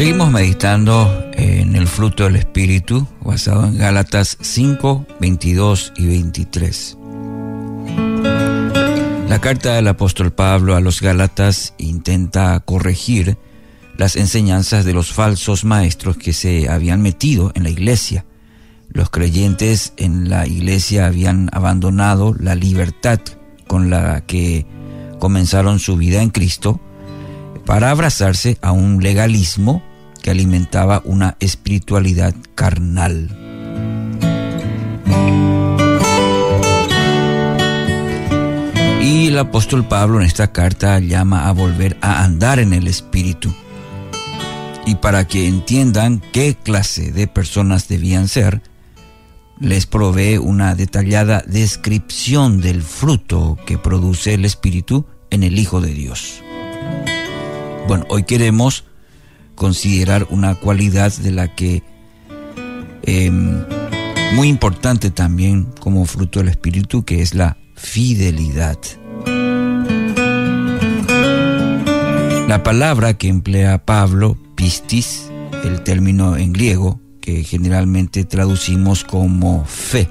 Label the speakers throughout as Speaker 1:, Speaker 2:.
Speaker 1: Seguimos meditando en el fruto del Espíritu, basado en Gálatas 5, 22 y 23. La carta del apóstol Pablo a los Gálatas intenta corregir las enseñanzas de los falsos maestros que se habían metido en la iglesia. Los creyentes en la iglesia habían abandonado la libertad con la que comenzaron su vida en Cristo para abrazarse a un legalismo que alimentaba una espiritualidad carnal. Y el apóstol Pablo en esta carta llama a volver a andar en el espíritu. Y para que entiendan qué clase de personas debían ser, les provee una detallada descripción del fruto que produce el espíritu en el Hijo de Dios. Bueno, hoy queremos considerar una cualidad de la que em, muy importante también como fruto del Espíritu, que es la fidelidad. La palabra que emplea Pablo, pistis, el término en griego, que generalmente traducimos como fe.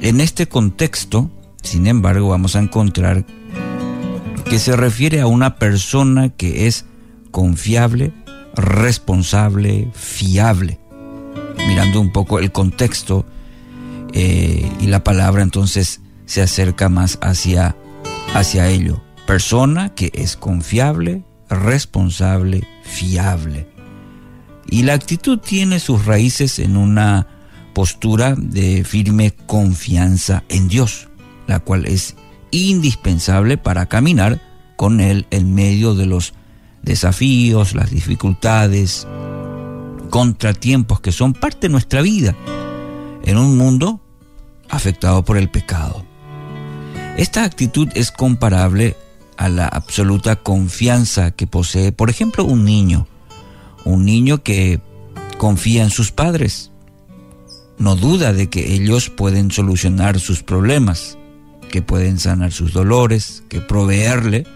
Speaker 1: En este contexto, sin embargo, vamos a encontrar que se refiere a una persona que es confiable, responsable, fiable. Mirando un poco el contexto eh, y la palabra entonces se acerca más hacia, hacia ello. Persona que es confiable, responsable, fiable. Y la actitud tiene sus raíces en una postura de firme confianza en Dios, la cual es indispensable para caminar con Él en medio de los desafíos, las dificultades, contratiempos que son parte de nuestra vida en un mundo afectado por el pecado. Esta actitud es comparable a la absoluta confianza que posee, por ejemplo, un niño, un niño que confía en sus padres, no duda de que ellos pueden solucionar sus problemas, que pueden sanar sus dolores, que proveerle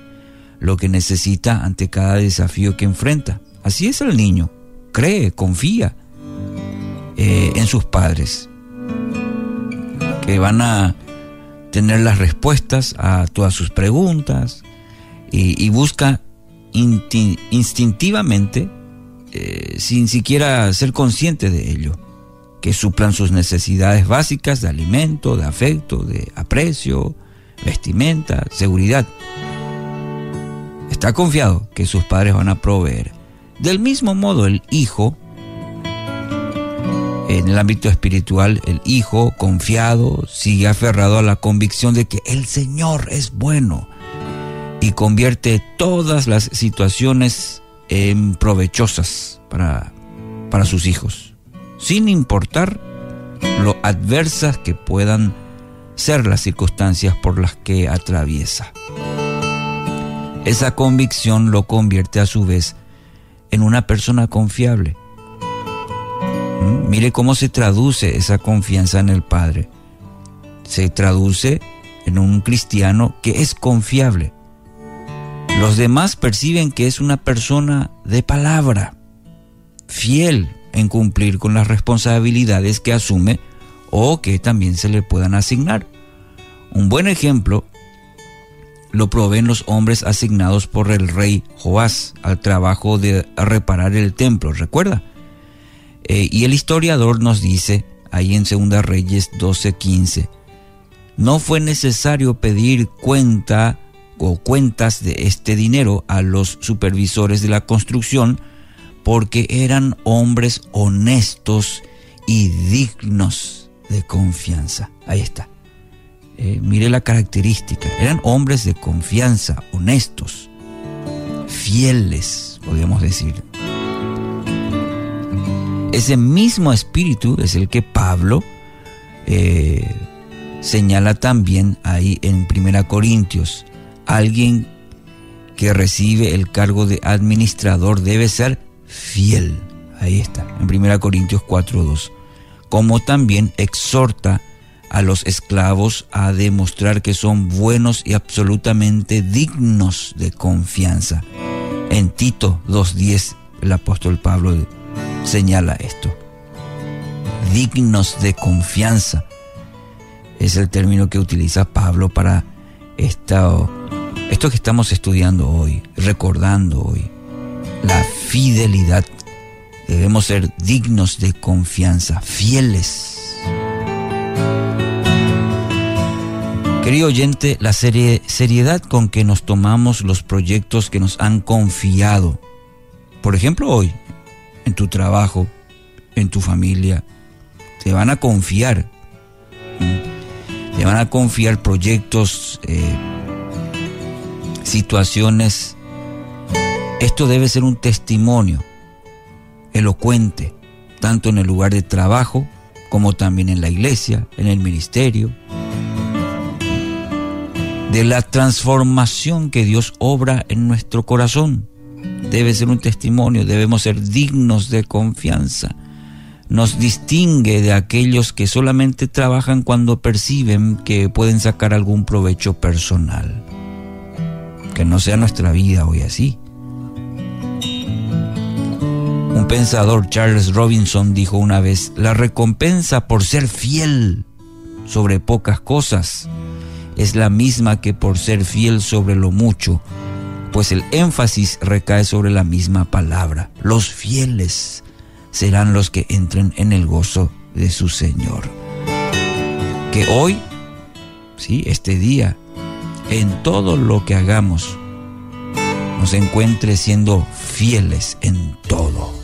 Speaker 1: lo que necesita ante cada desafío que enfrenta. Así es el niño, cree, confía eh, en sus padres, que van a tener las respuestas a todas sus preguntas y, busca instintivamente, eh, sin siquiera ser consciente de ello, que suplan sus necesidades básicas de alimento, de afecto, de aprecio, vestimenta, seguridad está confiado que sus padres van a proveer. Del mismo modo, el hijo, en el ámbito espiritual, el hijo confiado sigue aferrado a la convicción de que el Señor es bueno y convierte todas las situaciones en provechosas para, para sus hijos, sin importar lo adversas que puedan ser las circunstancias por las que atraviesa. Esa convicción lo convierte a su vez en una persona confiable. ¿Mm? Mire cómo se traduce esa confianza en el Padre. Se traduce en un cristiano que es confiable. Los demás perciben que es una persona de palabra, fiel en cumplir con las responsabilidades que asume o que también se le puedan asignar. Un buen ejemplo lo proveen los hombres asignados por el rey Joás al trabajo de reparar el templo, ¿recuerda? Eh, y el historiador nos dice, ahí en Segunda Reyes 12:15, no fue necesario pedir cuenta o cuentas de este dinero a los supervisores de la construcción porque eran hombres honestos y dignos de confianza. Ahí está. Eh, mire la característica, eran hombres de confianza, honestos, fieles, podríamos decir. Ese mismo espíritu es el que Pablo eh, señala también ahí en Primera Corintios. Alguien que recibe el cargo de administrador debe ser fiel. Ahí está, en Primera Corintios 4.2. Como también exhorta a los esclavos a demostrar que son buenos y absolutamente dignos de confianza. En Tito 2.10 el apóstol Pablo señala esto. Dignos de confianza es el término que utiliza Pablo para esto, esto que estamos estudiando hoy, recordando hoy. La fidelidad. Debemos ser dignos de confianza, fieles. Querido oyente, la seriedad con que nos tomamos los proyectos que nos han confiado, por ejemplo hoy, en tu trabajo, en tu familia, te van a confiar le van a confiar proyectos, eh, situaciones. Esto debe ser un testimonio elocuente, tanto en el lugar de trabajo como también en la iglesia, en el ministerio, de la transformación que Dios obra en nuestro corazón. Debe ser un testimonio, debemos ser dignos de confianza nos distingue de aquellos que solamente trabajan cuando perciben que pueden sacar algún provecho personal. Que no sea nuestra vida hoy así. Un pensador, Charles Robinson, dijo una vez, la recompensa por ser fiel sobre pocas cosas es la misma que por ser fiel sobre lo mucho, pues el énfasis recae sobre la misma palabra, los fieles serán los que entren en el gozo de su Señor. Que hoy, sí, este día, en todo lo que hagamos, nos encuentre siendo fieles en todo